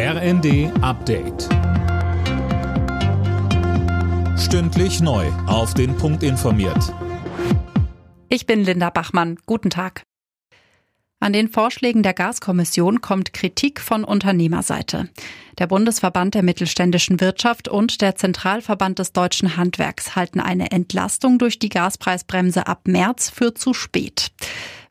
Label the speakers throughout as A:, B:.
A: RND Update. Stündlich neu. Auf den Punkt informiert.
B: Ich bin Linda Bachmann. Guten Tag. An den Vorschlägen der Gaskommission kommt Kritik von Unternehmerseite. Der Bundesverband der mittelständischen Wirtschaft und der Zentralverband des deutschen Handwerks halten eine Entlastung durch die Gaspreisbremse ab März für zu spät.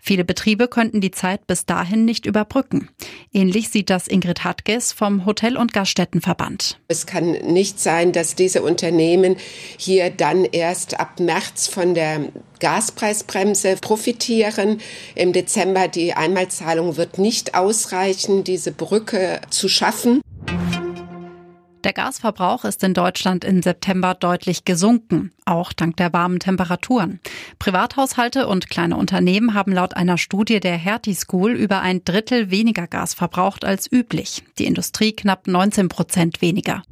B: Viele Betriebe könnten die Zeit bis dahin nicht überbrücken. Ähnlich sieht das Ingrid Hartges vom Hotel- und Gaststättenverband.
C: Es kann nicht sein, dass diese Unternehmen hier dann erst ab März von der Gaspreisbremse profitieren. Im Dezember die Einmalzahlung wird nicht ausreichen, diese Brücke zu schaffen.
B: Der Gasverbrauch ist in Deutschland im September deutlich gesunken, auch dank der warmen Temperaturen. Privathaushalte und kleine Unternehmen haben laut einer Studie der Hertie School über ein Drittel weniger Gas verbraucht als üblich. Die Industrie knapp 19 Prozent weniger.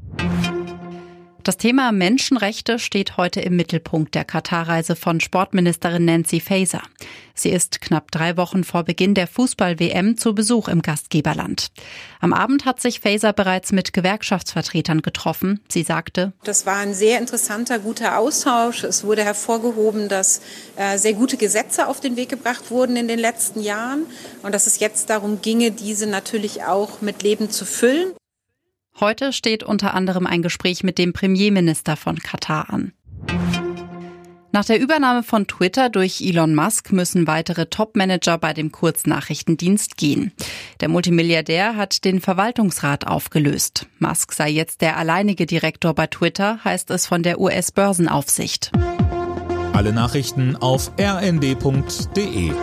B: Das Thema Menschenrechte steht heute im Mittelpunkt der Katarreise von Sportministerin Nancy Faeser. Sie ist knapp drei Wochen vor Beginn der Fußball-WM zu Besuch im Gastgeberland. Am Abend hat sich Faeser bereits mit Gewerkschaftsvertretern getroffen. Sie sagte,
D: Das war ein sehr interessanter, guter Austausch. Es wurde hervorgehoben, dass äh, sehr gute Gesetze auf den Weg gebracht wurden in den letzten Jahren und dass es jetzt darum ginge, diese natürlich auch mit Leben zu füllen.
B: Heute steht unter anderem ein Gespräch mit dem Premierminister von Katar an. Nach der Übernahme von Twitter durch Elon Musk müssen weitere Top-Manager bei dem Kurznachrichtendienst gehen. Der Multimilliardär hat den Verwaltungsrat aufgelöst. Musk sei jetzt der alleinige Direktor bei Twitter, heißt es von der US-Börsenaufsicht.
A: Alle Nachrichten auf rnd.de